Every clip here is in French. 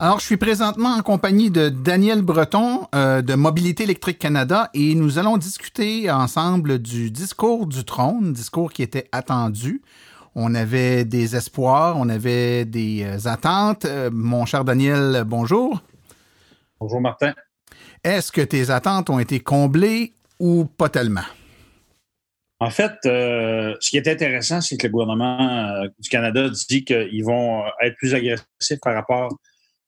Alors, je suis présentement en compagnie de Daniel Breton euh, de Mobilité électrique Canada et nous allons discuter ensemble du discours du trône, discours qui était attendu. On avait des espoirs, on avait des euh, attentes. Euh, mon cher Daniel, bonjour. Bonjour Martin. Est-ce que tes attentes ont été comblées ou pas tellement? En fait, euh, ce qui est intéressant, c'est que le gouvernement du Canada dit qu'ils vont être plus agressifs par rapport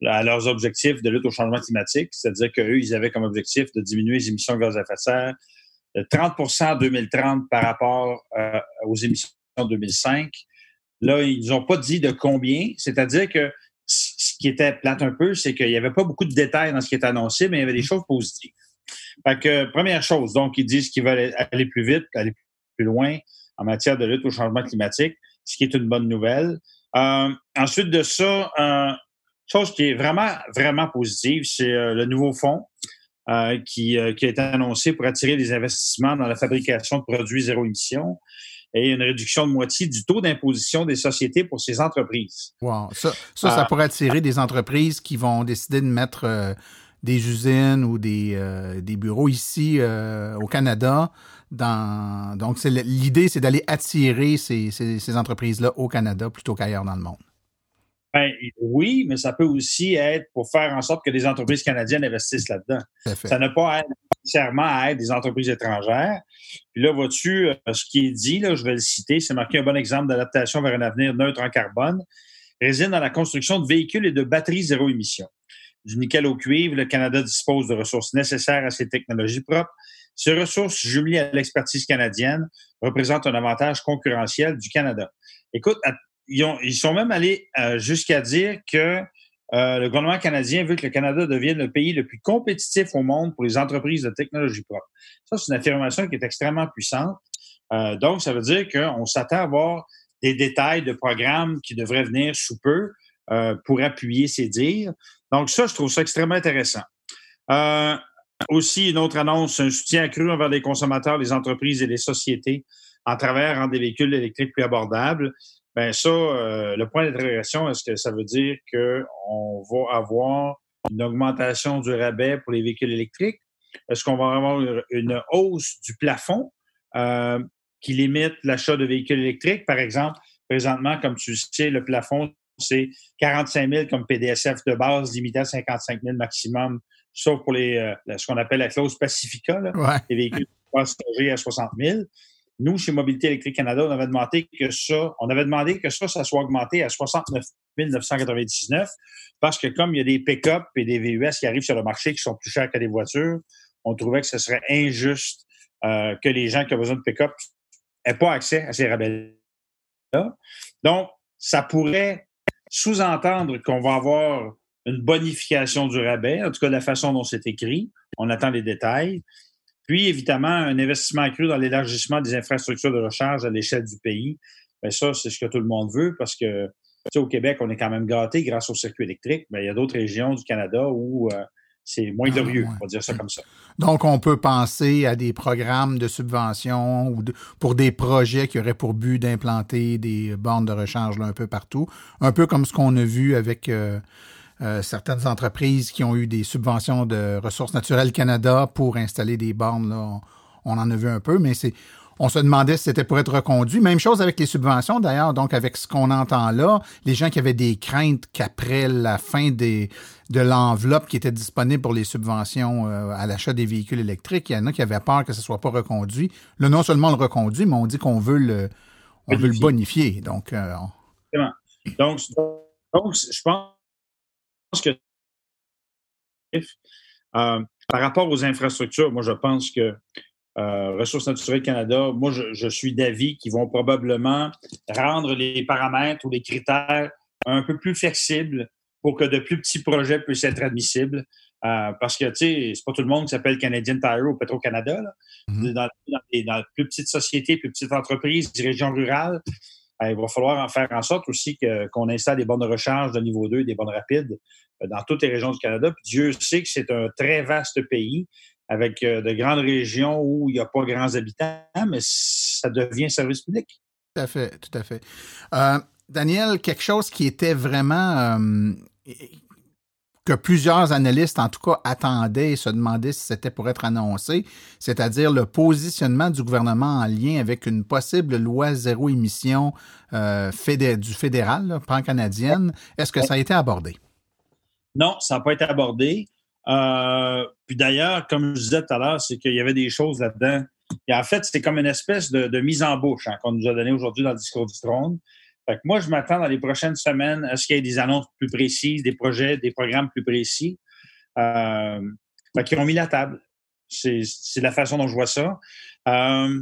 à leurs objectifs de lutte au changement climatique. C'est-à-dire qu'eux, ils avaient comme objectif de diminuer les émissions de gaz à effet de serre de 30% en 2030 par rapport euh, aux émissions de 2005. Là, ils n'ont pas dit de combien. C'est-à-dire que ce qui était plate un peu, c'est qu'il n'y avait pas beaucoup de détails dans ce qui était annoncé, mais il y avait des choses positives. Fait que, première chose, donc, ils disent qu'ils veulent aller plus vite, aller plus loin en matière de lutte au changement climatique, ce qui est une bonne nouvelle. Euh, ensuite de ça, euh, chose qui est vraiment, vraiment positive, c'est euh, le nouveau fonds euh, qui, euh, qui a été annoncé pour attirer des investissements dans la fabrication de produits zéro émission et une réduction de moitié du taux d'imposition des sociétés pour ces entreprises. Wow. Ça, ça, ça pourrait attirer des entreprises qui vont décider de mettre des usines ou des, euh, des bureaux ici euh, au Canada. Dans, donc, l'idée, c'est d'aller attirer ces, ces, ces entreprises-là au Canada plutôt qu'ailleurs dans le monde. Ben, oui, mais ça peut aussi être pour faire en sorte que des entreprises canadiennes investissent là-dedans. Ça n'a pas à être nécessairement à être des entreprises étrangères. Puis là, vois-tu, euh, ce qui est dit, là, je vais le citer, c'est marqué un bon exemple d'adaptation vers un avenir neutre en carbone, réside dans la construction de véhicules et de batteries zéro émission du nickel au cuivre, le Canada dispose de ressources nécessaires à ses technologies propres. Ces ressources, jumelées à l'expertise canadienne, représentent un avantage concurrentiel du Canada. Écoute, ils, ont, ils sont même allés euh, jusqu'à dire que euh, le gouvernement canadien veut que le Canada devienne le pays le plus compétitif au monde pour les entreprises de technologie propre. Ça, c'est une affirmation qui est extrêmement puissante. Euh, donc, ça veut dire qu'on s'attend à avoir des détails de programmes qui devraient venir sous peu pour appuyer ces dires. Donc, ça, je trouve ça extrêmement intéressant. Aussi, une autre annonce, un soutien accru envers les consommateurs, les entreprises et les sociétés en travers rendre des véhicules électriques plus abordables. Ben ça, euh, le point d'interrogation, est-ce que ça veut dire qu'on va avoir une augmentation du rabais pour les véhicules électriques? Est-ce qu'on va avoir une hausse du plafond euh, qui limite l'achat de véhicules électriques? Par exemple, présentement, comme tu sais, le plafond c'est 45 000 comme PDSF de base, limité à 55 000 maximum, sauf pour les, euh, ce qu'on appelle la clause Pacifica, là, les véhicules passagers à 60 000. Nous, chez Mobilité électrique Canada, on avait demandé que ça, on avait demandé que ça, ça soit augmenté à 69 999 parce que comme il y a des pick-up et des VUS qui arrivent sur le marché qui sont plus chers que des voitures, on trouvait que ce serait injuste euh, que les gens qui ont besoin de pick-up n'aient pas accès à ces rabais-là. Donc, ça pourrait sous-entendre qu'on va avoir une bonification du rabais, en tout cas de la façon dont c'est écrit. On attend les détails. Puis, évidemment, un investissement accru dans l'élargissement des infrastructures de recharge à l'échelle du pays. Bien, ça, c'est ce que tout le monde veut parce que, tu sais, au Québec, on est quand même gâté grâce au circuit électrique. Mais il y a d'autres régions du Canada où euh, c'est moins glorieux, ah, on va dire ça comme ça. Donc, on peut penser à des programmes de subvention ou pour des projets qui auraient pour but d'implanter des bornes de recharge là, un peu partout, un peu comme ce qu'on a vu avec euh, euh, certaines entreprises qui ont eu des subventions de Ressources naturelles Canada pour installer des bornes. Là. On en a vu un peu, mais c'est on se demandait si c'était pour être reconduit. Même chose avec les subventions, d'ailleurs. Donc, avec ce qu'on entend là, les gens qui avaient des craintes qu'après la fin des, de l'enveloppe qui était disponible pour les subventions euh, à l'achat des véhicules électriques, il y en a qui avaient peur que ce soit pas reconduit. Là, non seulement le reconduit, mais on dit qu'on veut le, on veut le bonifier. Donc, euh, donc, donc, je pense que euh, par rapport aux infrastructures, moi, je pense que euh, Ressources naturelles Canada, moi, je, suis d'avis qu'ils vont probablement rendre les paramètres ou les critères un peu plus flexibles pour que de plus petits projets puissent être admissibles. Euh, parce que, tu sais, c'est pas tout le monde qui s'appelle Canadian Tire ou Petro-Canada. Mm-hmm. dans, les, dans, plus petites sociétés, plus petites entreprises, des régions rurales, il va falloir en faire en sorte aussi qu'on installe des bornes de recharge de niveau 2, des bornes rapides dans toutes les régions du Canada. Puis Dieu sait que c'est un très vaste pays avec euh, de grandes régions où il n'y a pas grands habitants, mais ça devient service public. Tout à fait, tout à fait. Euh, Daniel, quelque chose qui était vraiment que plusieurs analystes, en tout cas, attendaient et se demandaient si c'était pour être annoncé, c'est-à-dire le positionnement du gouvernement en lien avec une possible loi zéro émission euh, du fédéral, pan-canadienne. Est-ce que ça a été abordé? Non, ça n'a pas été abordé. Euh, puis d'ailleurs, comme je disais tout à l'heure, c'est qu'il y avait des choses là-dedans. Et en fait, c'était comme une espèce de, mise en bouche hein, qu'on nous a donné aujourd'hui dans le discours du trône moi, je m'attends dans les prochaines semaines à ce qu'il y ait des annonces plus précises, des projets, des programmes plus précis euh, qui ont mis la table. C'est la façon dont je vois ça. Euh,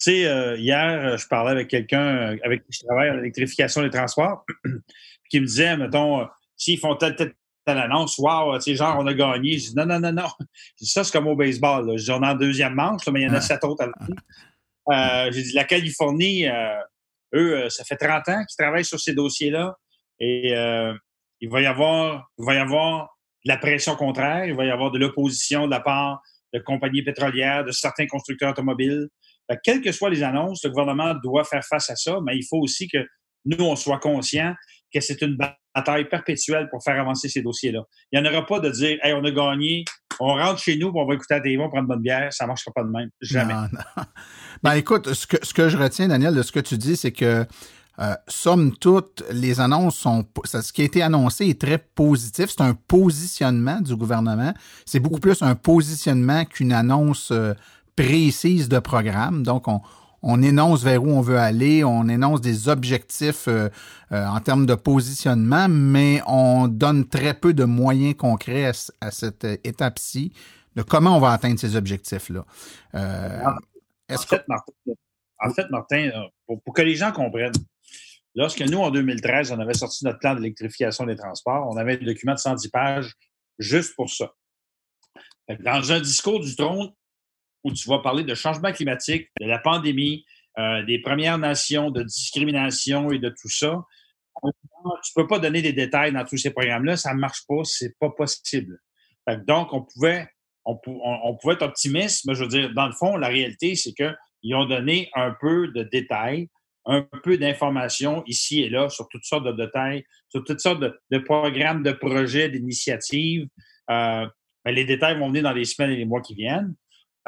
tu sais, euh, hier, je parlais avec quelqu'un avec qui je travaille à l'électrification des transports, qui me disait, mettons, s'ils font telle, telle, telle annonce, wow, tu sais, genre, on a gagné. Je dis, non, non, non, non. ça, c'est comme au baseball. Là. Je dis, on est en deuxième manche, mais il y en a sept autres à euh, J'ai dit, la Californie, eux, euh, ça fait 30 ans qu'ils travaillent sur ces dossiers-là et euh, il va y avoir, il va y avoir de la pression contraire, il va y avoir de l'opposition de la part de compagnies pétrolières, de certains constructeurs automobiles. quelles que soient les annonces, le gouvernement doit faire face à ça, mais il faut aussi que nous, on soit conscients que c'est une bataille perpétuelle pour faire avancer ces dossiers-là. Il n'y en aura pas de dire, hey, on a gagné, on rentre chez nous, on va écouter la télé, on prend une bonne bière. Ça ne marchera pas de même. Jamais. Ben, écoute, ce que, ce que je retiens, Daniel, de ce que tu dis, c'est que euh, somme toute, les annonces sont. Ce qui a été annoncé est très positif. C'est un positionnement du gouvernement. C'est beaucoup plus un positionnement qu'une annonce euh, précise de programme. Donc, on, on énonce vers où on veut aller, on énonce des objectifs euh, euh, en termes de positionnement, mais on donne très peu de moyens concrets à, cette étape-ci de comment on va atteindre ces objectifs-là. Euh, en, fait, Martin, pour, que les gens comprennent, lorsque nous, en 2013, on avait sorti notre plan d'électrification des transports, on avait un document de 110 pages juste pour ça. Dans un discours du trône, où tu vas parler de changement climatique, de la pandémie, euh, des Premières Nations, de discrimination et de tout ça. Tu ne peux pas donner des détails dans tous ces programmes-là, ça ne marche pas, c'est pas possible. donc, on pouvait, on, pouvait être optimiste, mais je veux dire, dans le fond, la réalité, c'est qu'ils ont donné un peu de détails, un peu d'informations ici et là sur toutes sortes de détails, sur toutes sortes de, programmes, de projets, d'initiatives. Euh, les détails vont venir dans les semaines et les mois qui viennent.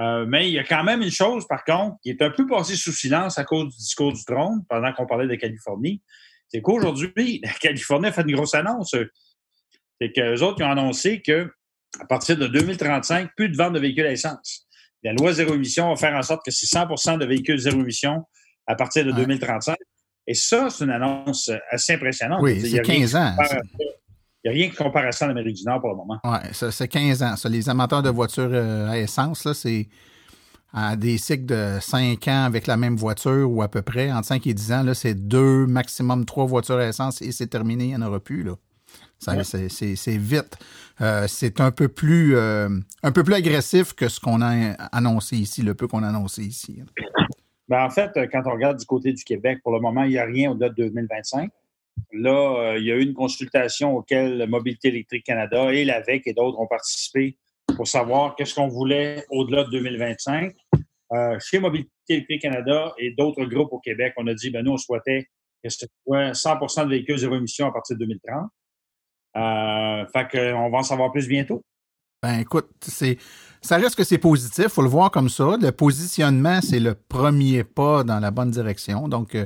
Euh, mais il y a quand même une chose, par contre, qui est un peu passée sous silence à cause du discours du trône pendant qu'on parlait de Californie. C'est qu'aujourd'hui, la Californie a fait une grosse annonce. C'est qu'eux autres ils ont annoncé que à partir de 2035, plus de vente de véhicules à essence. La loi zéro émission va faire en sorte que c'est 100% de véhicules zéro émission à partir de 2035. Et ça, c'est une annonce assez impressionnante. Oui, c'est 15 ans. N'y a rien qui compare à ça en Amérique du Nord pour le moment. Oui, c'est 15 ans. Ça, les amateurs de voitures euh, à essence, là, c'est à des cycles de 5 ans avec la même voiture ou à peu près, entre 5 et 10 ans, là, c'est deux, maximum trois voitures à essence et c'est terminé, il n'y en aura plus. Là. C'est vite. Euh, c'est un peu plus euh, un peu plus agressif que ce qu'on a annoncé ici, le peu qu'on a annoncé ici. Ben, en fait, quand on regarde du côté du Québec, pour le moment, il n'y a rien au-delà de 2025. Là, euh, il y a eu une consultation auquel Mobilité électrique Canada et l'AVEC et d'autres ont participé pour savoir qu'est-ce qu'on voulait au-delà de 2025. Euh, chez Mobilité électrique Canada et d'autres groupes au Québec, on a dit, ben nous, on souhaitait que ce soit 100% de véhicules zéro émission à partir de 2030. Euh, fait qu'on va en savoir plus bientôt. Ben écoute, c'est ça reste que c'est positif, faut le voir comme ça. Le positionnement, c'est le premier pas dans la bonne direction. Donc,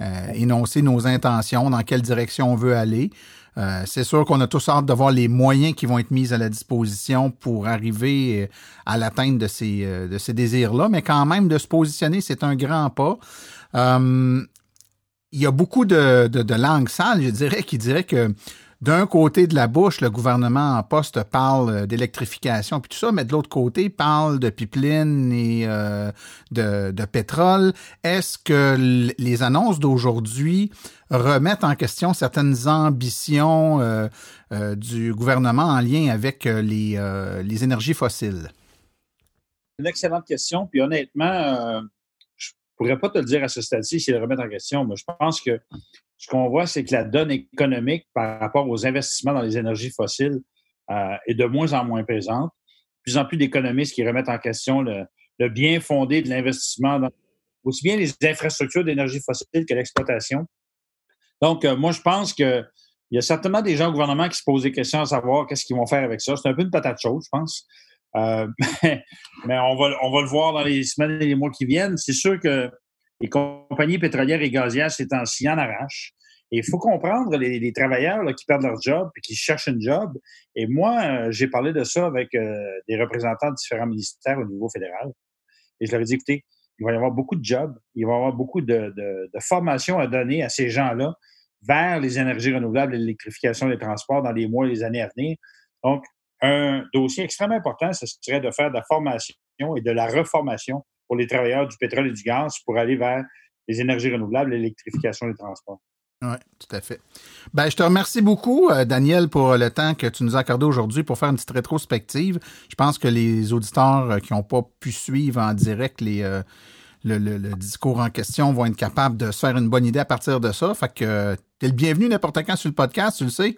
euh, euh, énoncer nos intentions, dans quelle direction on veut aller. Euh, c'est sûr qu'on a tous hâte de voir les moyens qui vont être mis à la disposition pour arriver euh, à l'atteinte de ces, de ces désirs-là, mais quand même de se positionner, c'est un grand pas. il y a beaucoup de, de, de langues sales, je dirais, qui diraient que d'un côté de la bouche, le gouvernement en poste parle euh, d'électrification puis tout ça, mais de l'autre côté, parle de pipeline et euh, de, pétrole. Est-ce que les annonces d'aujourd'hui remettent en question certaines ambitions euh, du gouvernement en lien avec les, énergies fossiles? Une excellente question. Puis honnêtement, je pourrais pas te le dire à ce stade-ci s'ils le remettent en question, mais je pense que ce qu'on voit, c'est que la donne économique par rapport aux investissements dans les énergies fossiles euh, est de moins en moins présente. De plus en plus d'économistes qui remettent en question le, bien fondé de l'investissement dans aussi bien les infrastructures d'énergie fossile que l'exploitation. Donc, moi, je pense que il y a certainement des gens au gouvernement qui se posent des questions à savoir qu'est-ce qu'ils vont faire avec ça. C'est un peu une patate chaude, je pense. mais, on, va, on va le voir dans les semaines et les mois qui viennent. C'est sûr que les compagnies pétrolières et gazières, c'est en arrache. Et il faut comprendre les, travailleurs qui perdent leur job et qui cherchent un job. Et moi, euh, j'ai parlé de ça avec euh, des représentants de différents ministères au niveau fédéral. Et je leur ai dit, écoutez, il va y avoir beaucoup de jobs, il va y avoir beaucoup de, de, de formation à donner à ces gens-là vers les énergies renouvelables et l'électrification des transports dans les mois et les années à venir. Donc, un dossier extrêmement important, ce serait de faire de la formation et de la reformation pour les travailleurs du pétrole et du gaz pour aller vers les énergies renouvelables l'électrification des transports. Oui, tout à fait. Ben, je te remercie beaucoup, euh, Daniel, pour le temps que tu nous as accordé aujourd'hui pour faire une petite rétrospective. Je pense que les auditeurs euh, qui n'ont pas pu suivre en direct les, euh, le, discours en question vont être capables de se faire une bonne idée à partir de ça. Fait que tu es le bienvenu n'importe quand sur le podcast, tu le sais.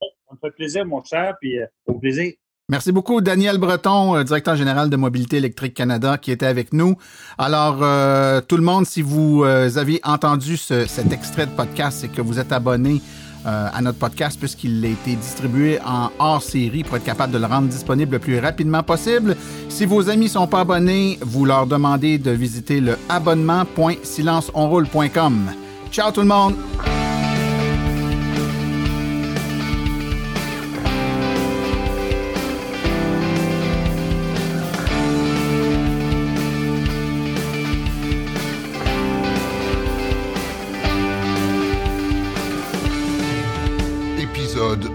Ça me fait plaisir, mon cher, puis au plaisir. Merci beaucoup, Daniel Breton, euh, directeur général de Mobilité électrique Canada, qui était avec nous. Alors, euh, tout le monde, si vous euh, avez entendu cet extrait de podcast et que vous êtes abonné à notre podcast, puisqu'il a été distribué en hors série pour être capable de le rendre disponible le plus rapidement possible. Si vos amis sont pas abonnés, vous leur demandez de visiter le abonnement.silenceonroule.com. Ciao tout le monde!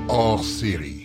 Hors série.